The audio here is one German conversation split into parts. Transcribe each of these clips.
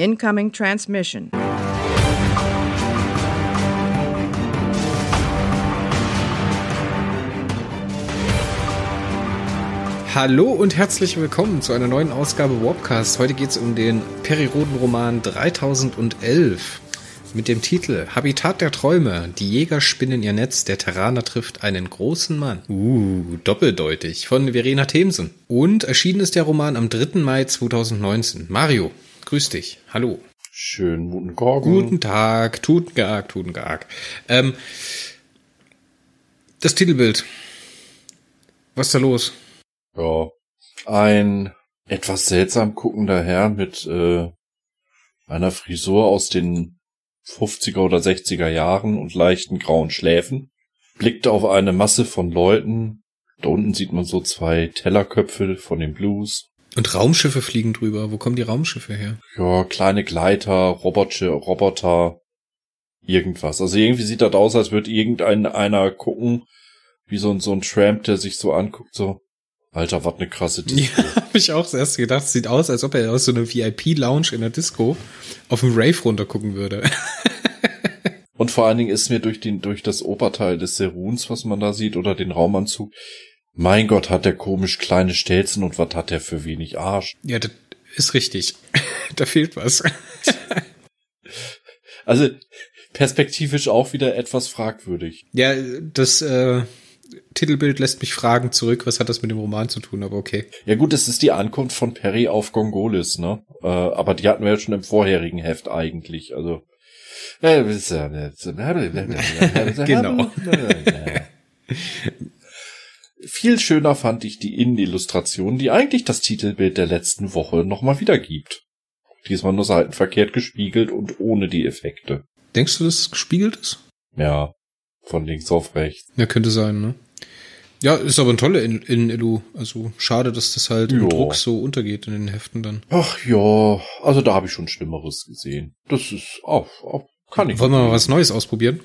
Incoming transmission. Hallo und herzlich willkommen zu einer neuen Ausgabe Warpcast. Heute geht es um den Periroden-Roman 3011 mit dem Titel Habitat der Träume. Die Jäger spinnen ihr Netz, der Terraner trifft einen großen Mann. Uh, doppeldeutig von Verena Themsen. Und erschienen ist der Roman am 3. Mai 2019. Mario, grüß dich. Hallo. Schönen guten Morgen. Guten Tag, tuten Tag, tuten Tag. Ähm, das Titelbild. Was ist da los? Ja, ein etwas seltsam guckender Herr mit äh, einer Frisur aus den 50er oder 60er Jahren und leichten grauen Schläfen blickt auf eine Masse von Leuten. Da unten sieht man so zwei Tellerköpfe von den Blues. Und Raumschiffe fliegen drüber. Wo kommen die Raumschiffe her? Ja, kleine Gleiter, Roboter, Roboter, irgendwas. Also irgendwie sieht das aus, als würde irgendein einer gucken, wie so ein, so ein Tramp, der sich so anguckt, so, Alter, was ne krasse Disco. Ja, hab ich auch zuerst gedacht. Sieht aus, als ob er aus so einer VIP-Lounge in der Disco auf dem Rave runtergucken würde. Und vor allen Dingen ist mir durch den, durch das Oberteil des Seruns, was man da sieht, oder den Raumanzug, mein Gott, hat der komisch kleine Stelzen und was hat der für wenig Arsch? Ja, das ist richtig. da fehlt was. also, perspektivisch auch wieder etwas fragwürdig. Ja, das, äh, Titelbild lässt mich fragen zurück, was hat das mit dem Roman zu tun, aber okay. Ja gut, es ist die Ankunft von Perry auf Gongolis, ne? Äh, aber die hatten wir ja schon im vorherigen Heft eigentlich, also. genau. Viel schöner fand ich die Innenillustration, die eigentlich das Titelbild der letzten Woche nochmal wiedergibt. Diesmal nur seitenverkehrt gespiegelt und ohne die Effekte. Denkst du, dass es gespiegelt ist? Ja, von links auf rechts. Ja, könnte sein, ne? Ja, ist aber ein toller in, in Illu. Also schade, dass das halt jo. im Druck so untergeht in den Heften dann. Ach ja, also da habe ich schon Schlimmeres gesehen. Das ist auch, auch kann ich. Wollen wir mal was Neues ausprobieren?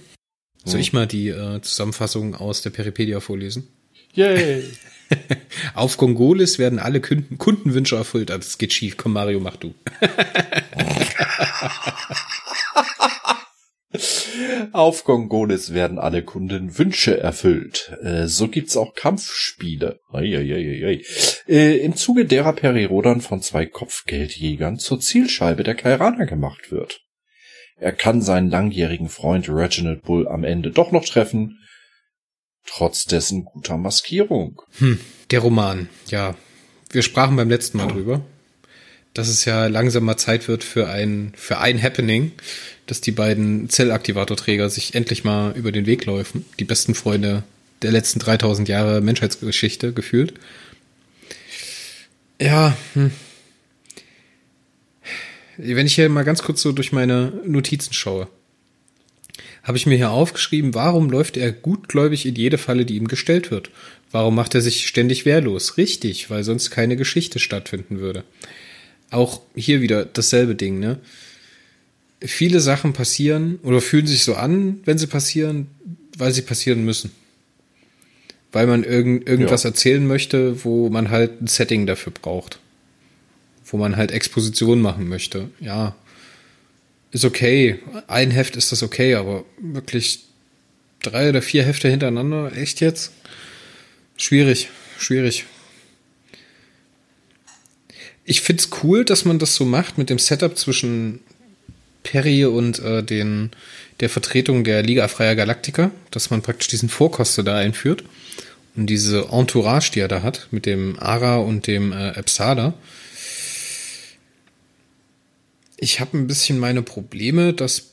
Soll hm. ich mal die äh, Zusammenfassung aus der Peripedia vorlesen? Yay! Auf Gongolis werden alle Kunden Kundenwünsche erfüllt. Ah, das geht schief. Komm, Mario, mach du. Auf Gongolis werden alle Kunden Wünsche erfüllt. Äh, so gibt's auch Kampfspiele. Eieieiei. Äh, Im Zuge derer Perirodan von zwei Kopfgeldjägern zur Zielscheibe der Kairaner gemacht wird. Er kann seinen langjährigen Freund Reginald Bull am Ende doch noch treffen, trotz dessen guter Maskierung. Hm, der Roman, ja. Wir sprachen beim letzten Mal drüber, dass es ja langsam mal Zeit wird für ein, für ein Happening, dass die beiden Zellaktivatorträger sich endlich mal über den Weg laufen. Die besten Freunde der letzten 3000 Jahre Menschheitsgeschichte gefühlt. Ja, hm. wenn ich hier mal ganz kurz so durch meine Notizen schaue, habe ich mir hier aufgeschrieben, warum läuft er gutgläubig in jede Falle, die ihm gestellt wird? Warum macht er sich ständig wehrlos? Richtig, weil sonst keine Geschichte stattfinden würde. Auch hier wieder dasselbe Ding, ne? viele Sachen passieren oder fühlen sich so an, wenn sie passieren, weil sie passieren müssen. Weil man irgend, irgendwas ja. erzählen möchte, wo man halt ein Setting dafür braucht. Wo man halt Exposition machen möchte. Ja. Ist okay. Ein Heft ist das okay, aber wirklich drei oder vier Hefte hintereinander, echt jetzt? Schwierig, schwierig. Ich find's cool, dass man das so macht mit dem Setup zwischen Perry und äh, den, der Vertretung der Liga Freier Galaktiker, dass man praktisch diesen Vorkoster da einführt. Und diese Entourage, die er da hat, mit dem Ara und dem äh, Epsada. Ich habe ein bisschen meine Probleme, dass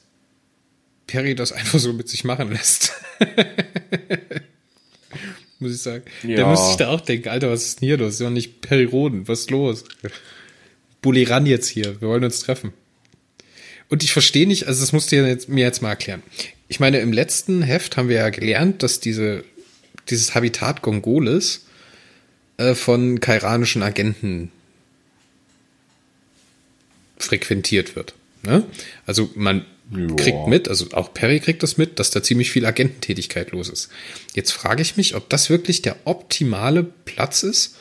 Perry das einfach so mit sich machen lässt. Muss ich sagen. Ja. Da muss ich da auch denken, Alter, was ist denn hier los? Ist ja nicht Perry Roden, was ist los? Bulli ran jetzt hier, wir wollen uns treffen. Und ich verstehe nicht, also das musst du jetzt, mir jetzt mal erklären. Ich meine, im letzten Heft haben wir ja gelernt, dass diese, dieses Habitat Gongoles äh, von kairanischen Agenten frequentiert wird. Ne? Also man ja. kriegt mit, also auch Perry kriegt das mit, dass da ziemlich viel Agententätigkeit los ist. Jetzt frage ich mich, ob das wirklich der optimale Platz ist,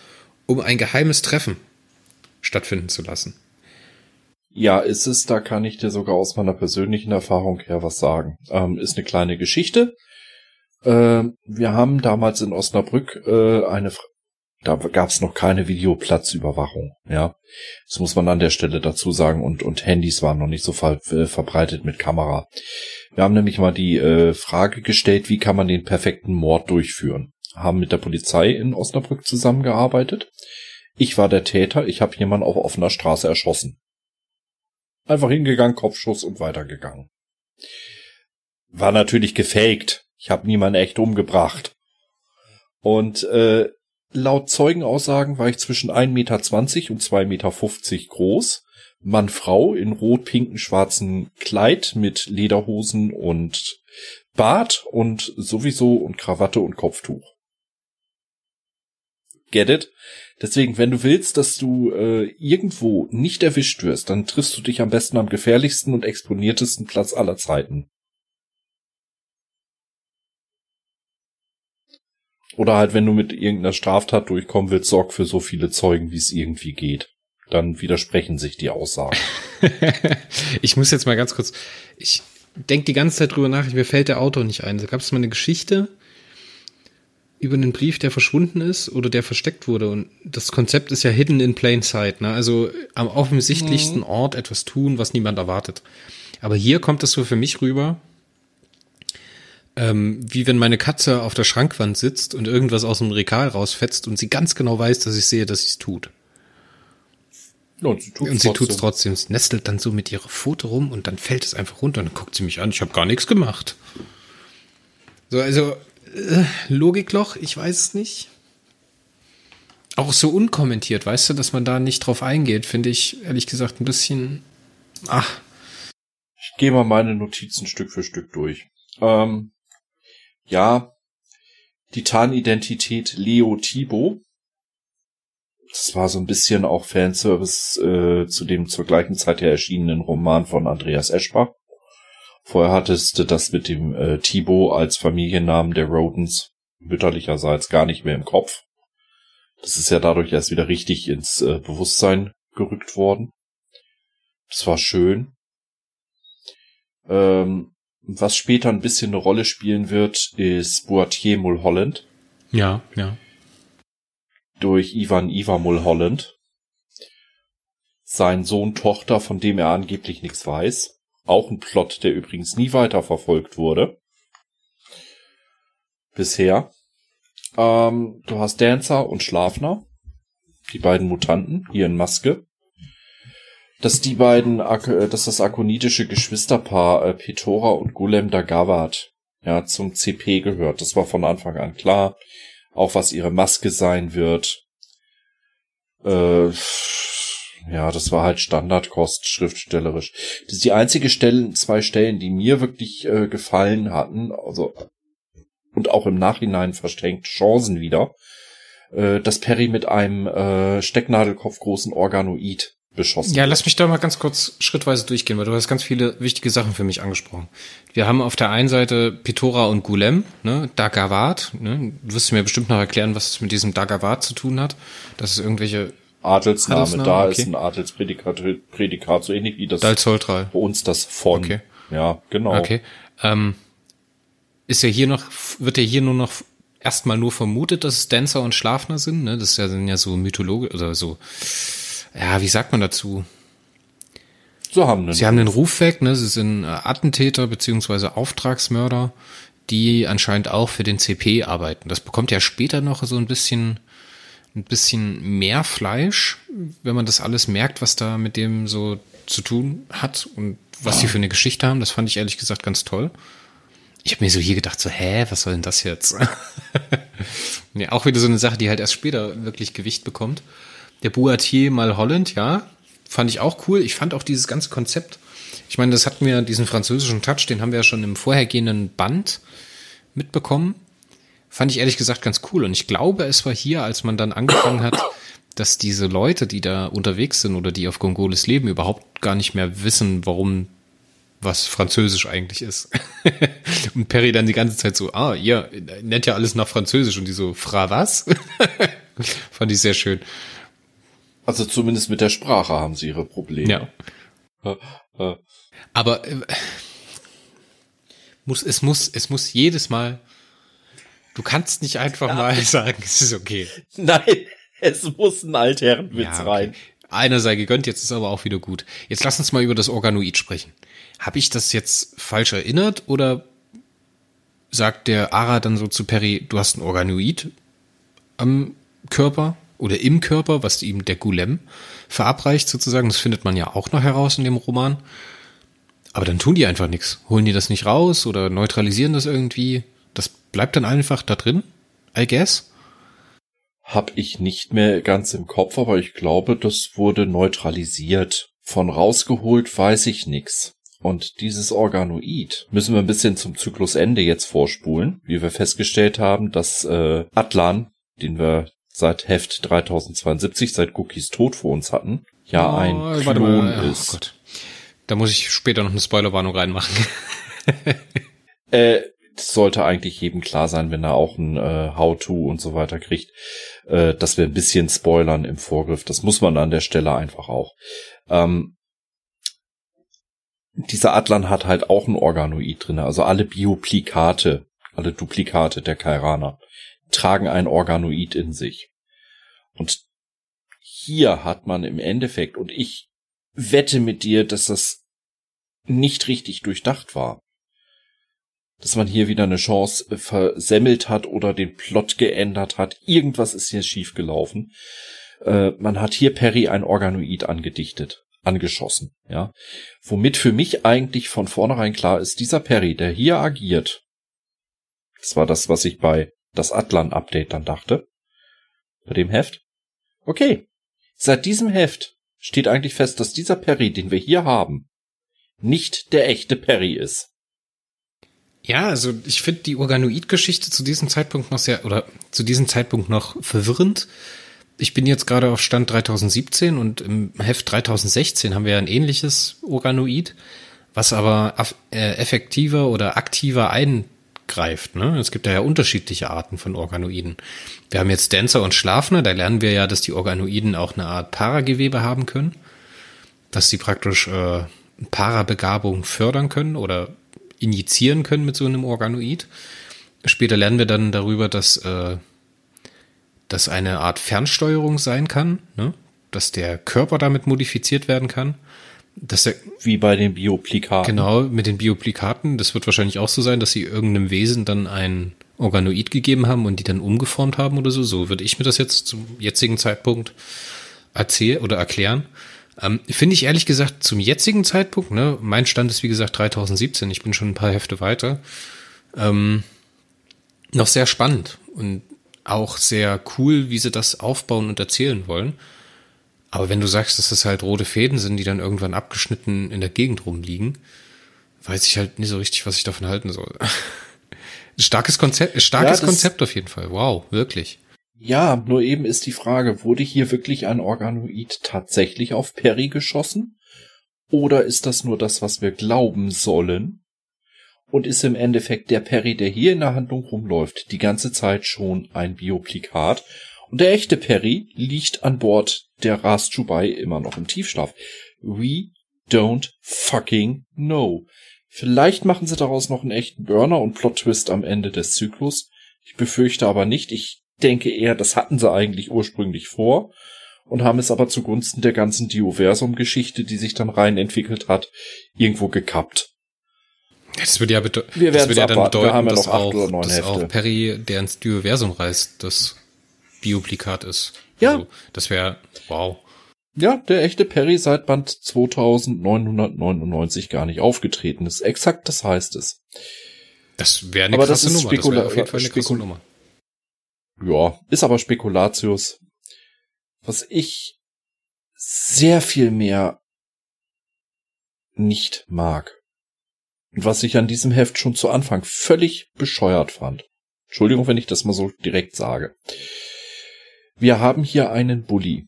um ein geheimes Treffen stattfinden zu lassen. Ja, ist es, da kann ich dir sogar aus meiner persönlichen Erfahrung her was sagen. Ähm, ist eine kleine Geschichte. Äh, wir haben damals in Osnabrück äh, eine, da gab es noch keine Videoplatzüberwachung, ja. Das muss man an der Stelle dazu sagen und, und Handys waren noch nicht so ver äh, verbreitet mit Kamera. Wir haben nämlich mal die äh, Frage gestellt, wie kann man den perfekten Mord durchführen? Haben mit der Polizei in Osnabrück zusammengearbeitet. Ich war der Täter, ich habe jemanden auf offener Straße erschossen. Einfach hingegangen, Kopfschuss und weitergegangen. War natürlich gefaked. Ich habe niemanden echt umgebracht. Und äh, laut Zeugenaussagen war ich zwischen 1,20 Meter und 2,50 Meter groß. Mann, Frau in rot, pinken, schwarzen Kleid mit Lederhosen und Bart und sowieso und Krawatte und Kopftuch. Get it? Deswegen, wenn du willst, dass du äh, irgendwo nicht erwischt wirst, dann triffst du dich am besten am gefährlichsten und exponiertesten Platz aller Zeiten. Oder halt, wenn du mit irgendeiner Straftat durchkommen willst, sorg für so viele Zeugen, wie es irgendwie geht. Dann widersprechen sich die Aussagen. ich muss jetzt mal ganz kurz, ich denke die ganze Zeit drüber nach, mir fällt der Autor nicht ein. Da gab es mal eine Geschichte, über einen Brief, der verschwunden ist oder der versteckt wurde. Und das Konzept ist ja hidden in plain sight. Ne? Also am offensichtlichsten mhm. Ort etwas tun, was niemand erwartet. Aber hier kommt es so für mich rüber, ähm, wie wenn meine Katze auf der Schrankwand sitzt und irgendwas aus dem Regal rausfetzt und sie ganz genau weiß, dass ich sehe, dass sie es tut. Ja, und sie tut es trotzdem. trotzdem. Es nestelt dann so mit ihrer Pfote rum und dann fällt es einfach runter und dann guckt sie mich an. Ich habe gar nichts gemacht. So, also äh, Logikloch, ich weiß es nicht. Auch so unkommentiert, weißt du, dass man da nicht drauf eingeht, finde ich ehrlich gesagt ein bisschen. Ach. Ich gehe mal meine Notizen Stück für Stück durch. Ähm, ja, die Tarnidentität Leo Thibaut. Das war so ein bisschen auch Fanservice äh, zu dem zur gleichen Zeit her erschienenen Roman von Andreas Eschbach. Vorher hattest du das mit dem äh, Thibaut als Familiennamen der Rodens mütterlicherseits gar nicht mehr im Kopf. Das ist ja dadurch erst wieder richtig ins äh, Bewusstsein gerückt worden. Das war schön. Ähm, was später ein bisschen eine Rolle spielen wird, ist Boatier Mulholland. Ja, ja. Durch Ivan Iva Mulholland. Sein Sohn, Tochter, von dem er angeblich nichts weiß. Auch ein Plot, der übrigens nie weiterverfolgt wurde. Bisher. Ähm, du hast Dancer und Schlafner. Die beiden Mutanten, hier in Maske. Dass die beiden, äh, dass das akonitische Geschwisterpaar äh, Petora und Gulem Dagawat ja, zum CP gehört. Das war von Anfang an klar. Auch was ihre Maske sein wird. Äh, ja, das war halt Standardkost schriftstellerisch. Das ist die einzige Stelle, zwei Stellen, die mir wirklich äh, gefallen hatten, also und auch im Nachhinein verschenkt Chancen wieder, äh, dass Perry mit einem äh, Stecknadelkopf großen Organoid beschossen. Ja, lass mich da mal ganz kurz schrittweise durchgehen, weil du hast ganz viele wichtige Sachen für mich angesprochen. Wir haben auf der einen Seite Pitora und Gulem, ne, Dagawat, ne, du wirst mir bestimmt noch erklären, was es mit diesem Dagawat zu tun hat, dass es irgendwelche Adelsname, Adelsname da okay. ist ein Adelsprädikat, Prädikat, so ähnlich wie das Dalzoltral. bei uns das von. Okay. Ja, genau. Okay. Ähm, ist ja hier noch, wird ja hier nur noch erstmal nur vermutet, dass es Dancer und Schlafner sind, ne? Das sind ja so Mythologe oder so. Ja, wie sagt man dazu? So haben Sie Ruf. haben den Ruf weg, ne? Sie sind äh, Attentäter beziehungsweise Auftragsmörder, die anscheinend auch für den CP arbeiten. Das bekommt ja später noch so ein bisschen ein bisschen mehr Fleisch, wenn man das alles merkt, was da mit dem so zu tun hat und was sie für eine Geschichte haben. Das fand ich ehrlich gesagt ganz toll. Ich habe mir so hier gedacht, so, hä, was soll denn das jetzt? ja, auch wieder so eine Sache, die halt erst später wirklich Gewicht bekommt. Der Boatier mal Holland, ja, fand ich auch cool. Ich fand auch dieses ganze Konzept. Ich meine, das hatten wir, diesen französischen Touch, den haben wir ja schon im vorhergehenden Band mitbekommen fand ich ehrlich gesagt ganz cool. Und ich glaube, es war hier, als man dann angefangen hat, dass diese Leute, die da unterwegs sind oder die auf Gongoles leben, überhaupt gar nicht mehr wissen, warum was Französisch eigentlich ist. und Perry dann die ganze Zeit so, ah, ihr nennt ja alles nach Französisch und die so, fra was? Fand ich sehr schön. Also zumindest mit der Sprache haben sie ihre Probleme. Ja. Aber äh, muss, es muss, es muss jedes Mal. Du kannst nicht einfach ja. mal sagen, es ist okay. Nein, es muss ein Altherrenwitz ja, okay. rein. Einer sei gegönnt, jetzt ist aber auch wieder gut. Jetzt lass uns mal über das Organoid sprechen. Habe ich das jetzt falsch erinnert oder sagt der Ara dann so zu Perry, du hast ein Organoid am Körper oder im Körper, was ihm der Gulem verabreicht sozusagen. Das findet man ja auch noch heraus in dem Roman. Aber dann tun die einfach nichts. Holen die das nicht raus oder neutralisieren das irgendwie. Das bleibt dann einfach da drin, I guess. Hab ich nicht mehr ganz im Kopf, aber ich glaube, das wurde neutralisiert. Von rausgeholt weiß ich nix. Und dieses Organoid müssen wir ein bisschen zum Zyklusende jetzt vorspulen, wie wir festgestellt haben, dass äh, Atlan, den wir seit Heft 3072, seit Cookies Tod vor uns hatten, ja oh, ein Klon mal, ist. Oh Gott. Da muss ich später noch eine Spoilerwarnung reinmachen. äh, sollte eigentlich jedem klar sein, wenn er auch ein äh, How-To und so weiter kriegt, äh, dass wir ein bisschen spoilern im Vorgriff. Das muss man an der Stelle einfach auch. Ähm, dieser Atlan hat halt auch ein Organoid drin, also alle Bioplikate, alle Duplikate der Kairaner tragen ein Organoid in sich. Und hier hat man im Endeffekt, und ich wette mit dir, dass das nicht richtig durchdacht war. Dass man hier wieder eine Chance versemmelt hat oder den Plot geändert hat. Irgendwas ist hier schiefgelaufen. Äh, man hat hier Perry ein Organoid angedichtet angeschossen, ja. Womit für mich eigentlich von vornherein klar ist, dieser Perry, der hier agiert, das war das, was ich bei das Atlan-Update dann dachte, bei dem Heft. Okay, seit diesem Heft steht eigentlich fest, dass dieser Perry, den wir hier haben, nicht der echte Perry ist. Ja, also ich finde die Organoid-Geschichte zu diesem Zeitpunkt noch sehr, oder zu diesem Zeitpunkt noch verwirrend, ich bin jetzt gerade auf Stand 3017 und im Heft 3016 haben wir ein ähnliches Organoid, was aber äh, effektiver oder aktiver eingreift. Ne? Es gibt ja unterschiedliche Arten von Organoiden. Wir haben jetzt Dancer und Schlafner, da lernen wir ja, dass die Organoiden auch eine Art Paragewebe haben können, dass sie praktisch äh, Parabegabung fördern können oder injizieren können mit so einem Organoid. Später lernen wir dann darüber, dass äh, das eine Art Fernsteuerung sein kann, ne? dass der Körper damit modifiziert werden kann. Dass der, Wie bei den Bioplikaten. Genau, mit den Bioplikaten. Das wird wahrscheinlich auch so sein, dass sie irgendeinem Wesen dann ein Organoid gegeben haben und die dann umgeformt haben oder so. So würde ich mir das jetzt zum jetzigen Zeitpunkt erzählen oder erklären. Ähm, Finde ich ehrlich gesagt zum jetzigen Zeitpunkt, ne, mein Stand ist wie gesagt 3017, ich bin schon ein paar Hefte weiter, ähm, noch sehr spannend. Und auch sehr cool, wie sie das aufbauen und erzählen wollen. Aber wenn du sagst, dass das halt rote Fäden sind, die dann irgendwann abgeschnitten in der Gegend rumliegen, weiß ich halt nicht so richtig, was ich davon halten soll. starkes Konzept, starkes ja, Konzept auf jeden Fall. Wow, wirklich. Ja, nur eben ist die Frage, wurde hier wirklich ein Organoid tatsächlich auf Perry geschossen? Oder ist das nur das, was wir glauben sollen? und ist im Endeffekt der Perry, der hier in der Handlung rumläuft, die ganze Zeit schon ein Bioplikat. Und der echte Perry liegt an Bord der Ras Chubai immer noch im Tiefschlaf. We don't fucking know. Vielleicht machen sie daraus noch einen echten Burner und Plot-Twist am Ende des Zyklus. Ich befürchte aber nicht. Ich denke eher, das hatten sie eigentlich ursprünglich vor und haben es aber zugunsten der ganzen Dioversum-Geschichte, die sich dann rein entwickelt hat, irgendwo gekappt. Das würde ja, bede Wir das würde ja dann bedeuten, ja dass, auch, dass auch Perry, der ins Dioversum reist, das Bioplikat ist. Ja. Also, das wäre, wow. Ja, der echte Perry seit Band 2999 gar nicht aufgetreten ist. Exakt das heißt es. Das wäre eine aber krasse das ist Nummer. Spekula das auf jeden Fall eine krasse Nummer. Ja, ist aber Spekulatius. Was ich sehr viel mehr nicht mag. Und was ich an diesem Heft schon zu Anfang völlig bescheuert fand. Entschuldigung, wenn ich das mal so direkt sage. Wir haben hier einen Bully,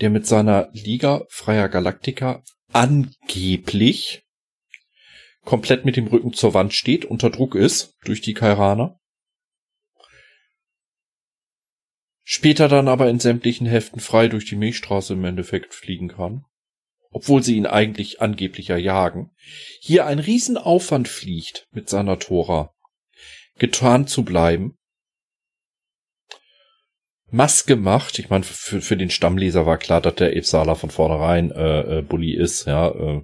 der mit seiner Liga Freier Galaktika angeblich komplett mit dem Rücken zur Wand steht, unter Druck ist durch die Kairaner. Später dann aber in sämtlichen Heften frei durch die Milchstraße im Endeffekt fliegen kann. obwohl sie ihn eigentlich angeblicher jagen, hier ein Riesenaufwand fliegt mit seiner Tora, getarnt zu bleiben. Maske macht, ich meine, für, für den Stammleser war klar, dass der Epsala von vornherein äh, äh, Bully ist, ja. Äh,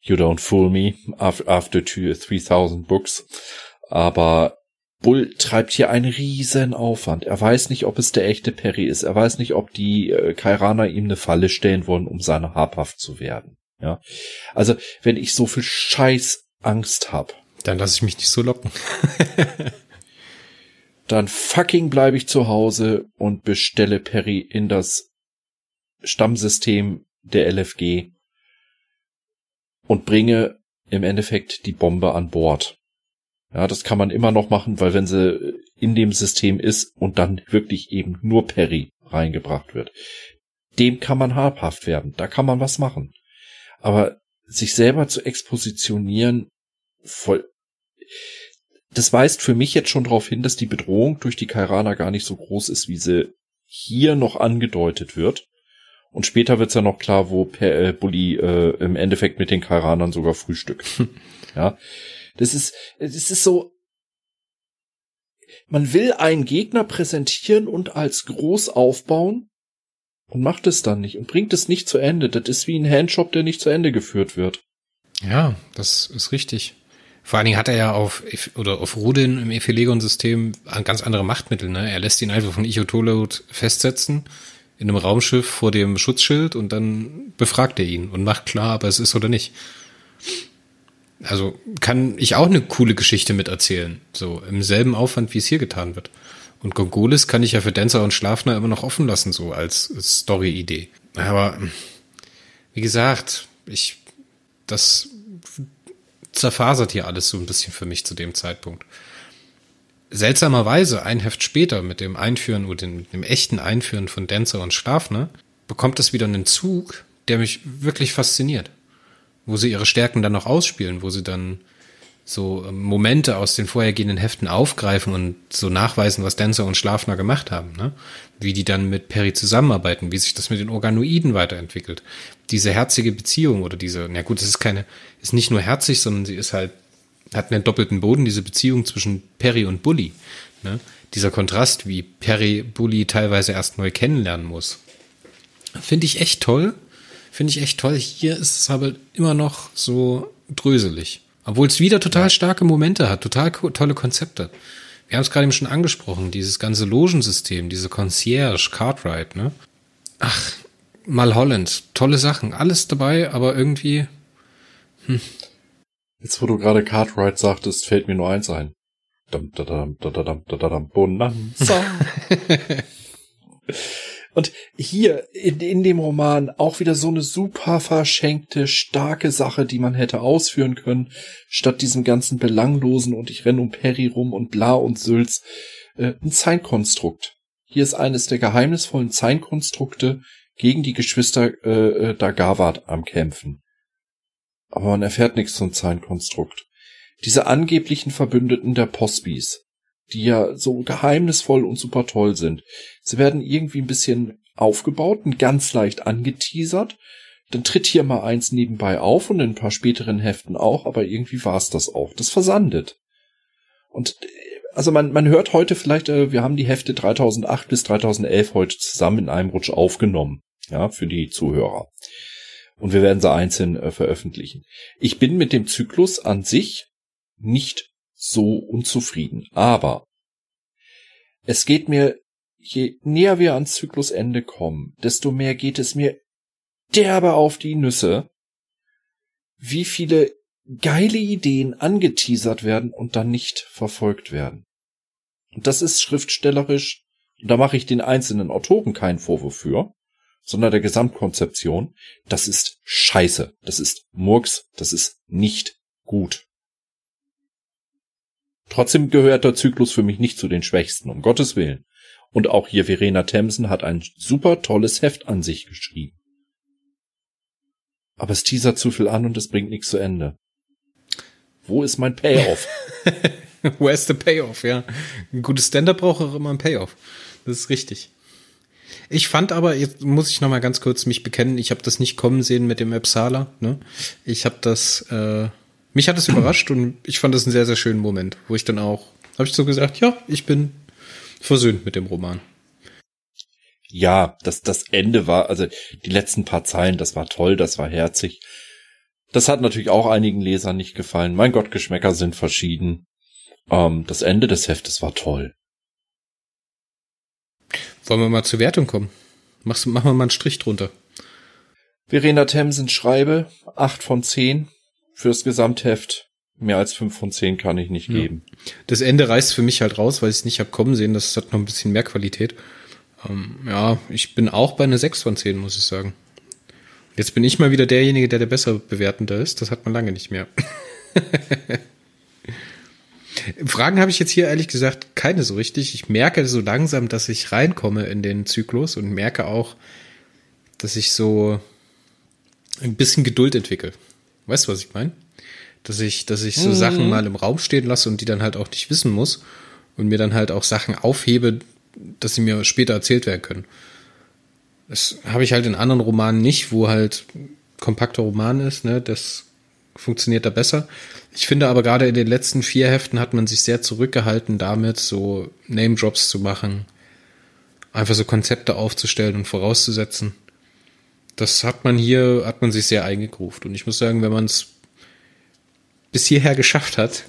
you don't fool me after, after 3000 books. Aber Bull treibt hier einen riesen Aufwand. Er weiß nicht, ob es der echte Perry ist. Er weiß nicht, ob die äh, Kairaner ihm eine Falle stellen wollen, um seine habhaft zu werden. Ja, also wenn ich so viel Scheiß Angst hab, dann lasse ich mich nicht so locken. dann fucking bleibe ich zu Hause und bestelle Perry in das Stammsystem der LFG und bringe im Endeffekt die Bombe an Bord. Ja, das kann man immer noch machen, weil wenn sie in dem System ist und dann wirklich eben nur Perry reingebracht wird, dem kann man habhaft werden. Da kann man was machen. Aber sich selber zu expositionieren, voll, das weist für mich jetzt schon darauf hin, dass die Bedrohung durch die Kairaner gar nicht so groß ist, wie sie hier noch angedeutet wird. Und später wird's ja noch klar, wo per, äh, Bully äh, im Endeffekt mit den Kairanern sogar frühstückt. ja. Das ist, es ist so, man will einen Gegner präsentieren und als groß aufbauen und macht es dann nicht und bringt es nicht zu Ende. Das ist wie ein Handshop, der nicht zu Ende geführt wird. Ja, das ist richtig. Vor allen Dingen hat er ja auf, oder auf Rudin im Ephelegon-System ganz andere Machtmittel. Ne? Er lässt ihn einfach von Ichotolot festsetzen in einem Raumschiff vor dem Schutzschild und dann befragt er ihn und macht klar, ob es ist oder nicht. Also kann ich auch eine coole Geschichte miterzählen. So im selben Aufwand, wie es hier getan wird. Und Gongolis kann ich ja für Dancer und Schlafner immer noch offen lassen, so als Story-Idee. Aber wie gesagt, ich, das zerfasert hier alles so ein bisschen für mich zu dem Zeitpunkt. Seltsamerweise, ein Heft später, mit dem Einführen oder dem, dem echten Einführen von Dancer und Schlafner, bekommt es wieder einen Zug, der mich wirklich fasziniert wo sie ihre Stärken dann noch ausspielen, wo sie dann so ähm, Momente aus den vorhergehenden Heften aufgreifen und so nachweisen, was Dancer und Schlafner gemacht haben, ne? Wie die dann mit Perry zusammenarbeiten, wie sich das mit den Organoiden weiterentwickelt. Diese herzige Beziehung oder diese, na gut, es ist keine, ist nicht nur herzig, sondern sie ist halt, hat einen doppelten Boden, diese Beziehung zwischen Perry und Bully, ne? Dieser Kontrast, wie Perry Bully teilweise erst neu kennenlernen muss. Finde ich echt toll. Finde ich echt toll. Hier ist es aber immer noch so dröselig. Obwohl es wieder total starke Momente hat, total tolle Konzepte. Wir haben es gerade eben schon angesprochen, dieses ganze Logensystem, diese Concierge, Cartwright, ne? Ach, Malholland, tolle Sachen, alles dabei, aber irgendwie. Hm. Jetzt, wo du gerade Cartwright sagtest, fällt mir nur eins ein. Dum, da, dam, da, dam, da, dam, Bonanza. Und hier in, in dem Roman auch wieder so eine super verschenkte, starke Sache, die man hätte ausführen können, statt diesem ganzen belanglosen und ich renne um Perry rum und bla und Sülz, äh, ein Zeinkonstrukt. Hier ist eines der geheimnisvollen Zeinkonstrukte gegen die Geschwister äh, äh Dagawad am Kämpfen. Aber man erfährt nichts zum Zeinkonstrukt. Diese angeblichen Verbündeten der Posbys, die ja so geheimnisvoll und super toll sind. Sie werden irgendwie ein bisschen aufgebaut und ganz leicht angeteasert. Dann tritt hier mal eins nebenbei auf und in ein paar späteren Heften auch, aber irgendwie war's das auch. Das versandet. Und äh, also man, man hört heute vielleicht, äh, wir haben die Hefte 3008 bis 2011 heute zusammen in einem Rutsch aufgenommen, ja, für die Zuhörer. Und wir werden sie einzeln äh, veröffentlichen. Ich bin mit dem Zyklus an sich nicht so unzufrieden. Aber es geht mir, je näher wir ans Zyklusende kommen, desto mehr geht es mir derbe auf die Nüsse, wie viele geile Ideen angeteasert werden und dann nicht verfolgt werden. Und das ist schriftstellerisch, und da mache ich den einzelnen Autoren keinen Vorwurf für, sondern der Gesamtkonzeption, das ist scheiße, das ist Murks, das ist nicht gut. Trotzdem gehört der Zyklus für mich nicht zu den schwächsten, um Gottes Willen. Und auch hier Verena Themsen hat ein super tolles Heft an sich geschrieben. Aber es teasert zu viel an und es bringt nichts zu Ende. Wo ist mein Payoff? Where's the Payoff, ja. Ein gutes Stand-up braucht auch immer ein Payoff. Das ist richtig. Ich fand aber, jetzt muss ich noch mal ganz kurz mich bekennen, ich habe das nicht kommen sehen mit dem Epsala. Ne? Ich habe das, äh, mich hat das überrascht und ich fand das einen sehr, sehr schönen Moment, wo ich dann auch, habe ich so gesagt, ja, ich bin versöhnt mit dem Roman. Ja, das, das Ende war, also die letzten paar Zeilen, das war toll, das war herzig. Das hat natürlich auch einigen Lesern nicht gefallen. Mein Gott, Geschmäcker sind verschieden. Ähm, das Ende des Heftes war toll. Wollen wir mal zur Wertung kommen? Machst, machen wir mal einen Strich drunter. Verena Themsen schreibe, acht von zehn fürs Gesamtheft. Mehr als fünf von zehn kann ich nicht geben. Das Ende reißt für mich halt raus, weil ich es nicht hab kommen sehen. Das hat noch ein bisschen mehr Qualität. Ähm, ja, ich bin auch bei einer sechs von zehn, muss ich sagen. Jetzt bin ich mal wieder derjenige, der der besser bewertender ist. Das hat man lange nicht mehr. Fragen habe ich jetzt hier ehrlich gesagt keine so richtig. Ich merke so langsam, dass ich reinkomme in den Zyklus und merke auch, dass ich so ein bisschen Geduld entwickle. Weißt du, was ich meine? Dass ich, dass ich so mhm. Sachen mal im Raum stehen lasse und die dann halt auch nicht wissen muss und mir dann halt auch Sachen aufhebe, dass sie mir später erzählt werden können. Das habe ich halt in anderen Romanen nicht, wo halt kompakter Roman ist, ne? Das funktioniert da besser. Ich finde aber gerade in den letzten vier Heften hat man sich sehr zurückgehalten damit, so Name Drops zu machen, einfach so Konzepte aufzustellen und vorauszusetzen. Das hat man hier, hat man sich sehr eingegruft. Und ich muss sagen, wenn man es bis hierher geschafft hat,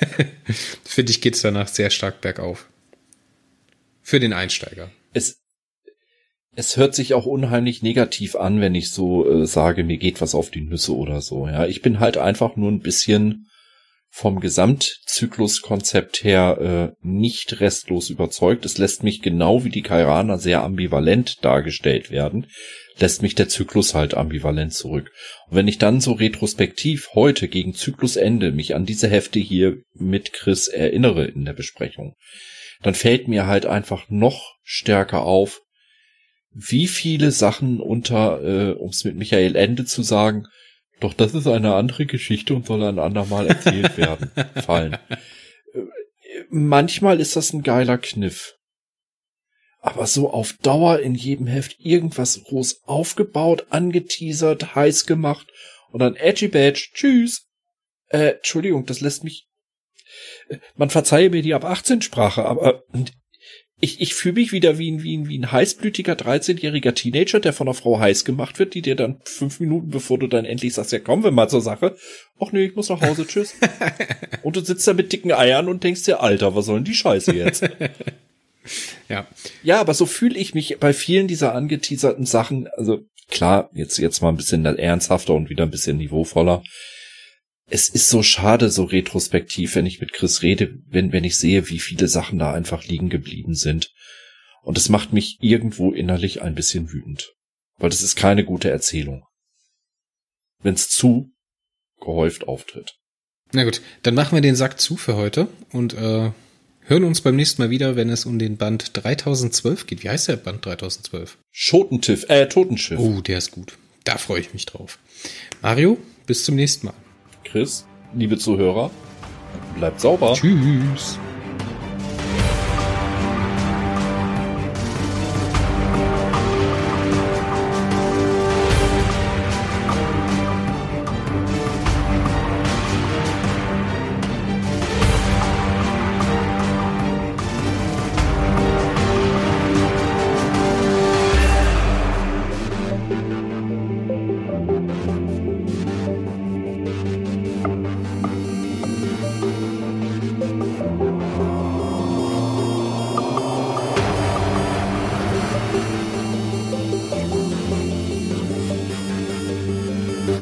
finde ich, geht's danach sehr stark bergauf. Für den Einsteiger. Es, es hört sich auch unheimlich negativ an, wenn ich so äh, sage, mir geht was auf die Nüsse oder so. Ja, ich bin halt einfach nur ein bisschen vom Gesamtzykluskonzept her äh, nicht restlos überzeugt. Es lässt mich genau wie die Kairaner sehr ambivalent dargestellt werden, lässt mich der Zyklus halt ambivalent zurück. Und wenn ich dann so retrospektiv heute gegen Zyklusende mich an diese Hefte hier mit Chris erinnere in der Besprechung, dann fällt mir halt einfach noch stärker auf, wie viele Sachen unter, äh, um es mit Michael Ende zu sagen, doch das ist eine andere Geschichte und soll ein andermal erzählt werden, fallen. Äh, manchmal ist das ein geiler Kniff. Aber so auf Dauer in jedem Heft irgendwas groß aufgebaut, angeteasert, heiß gemacht und dann Edgy Badge, tschüss. Äh, Entschuldigung, das lässt mich. Äh, man verzeihe mir die ab 18 Sprache, aber ich, ich fühle mich wieder wie ein, wie ein, wie ein heißblütiger 13-jähriger Teenager, der von einer Frau heiß gemacht wird, die dir dann fünf Minuten, bevor du dann endlich sagst, ja, kommen wir mal zur Sache. Ach nee, ich muss nach Hause, tschüss. und du sitzt da mit dicken Eiern und denkst dir, Alter, was soll denn die Scheiße jetzt? ja. Ja, aber so fühle ich mich bei vielen dieser angeteaserten Sachen, also klar, jetzt, jetzt mal ein bisschen ernsthafter und wieder ein bisschen niveauvoller es ist so schade, so retrospektiv, wenn ich mit Chris rede, wenn, wenn ich sehe, wie viele Sachen da einfach liegen geblieben sind. Und es macht mich irgendwo innerlich ein bisschen wütend. Weil das ist keine gute Erzählung. Wenn es zu gehäuft auftritt. Na gut, dann machen wir den Sack zu für heute und äh, hören uns beim nächsten Mal wieder, wenn es um den Band 3012 geht. Wie heißt der Band 3012? Schotentiff, äh, Totenschiff. Oh, der ist gut. Da freue ich mich drauf. Mario, bis zum nächsten Mal. Chris, liebe Zuhörer, bleibt sauber. Tschüss.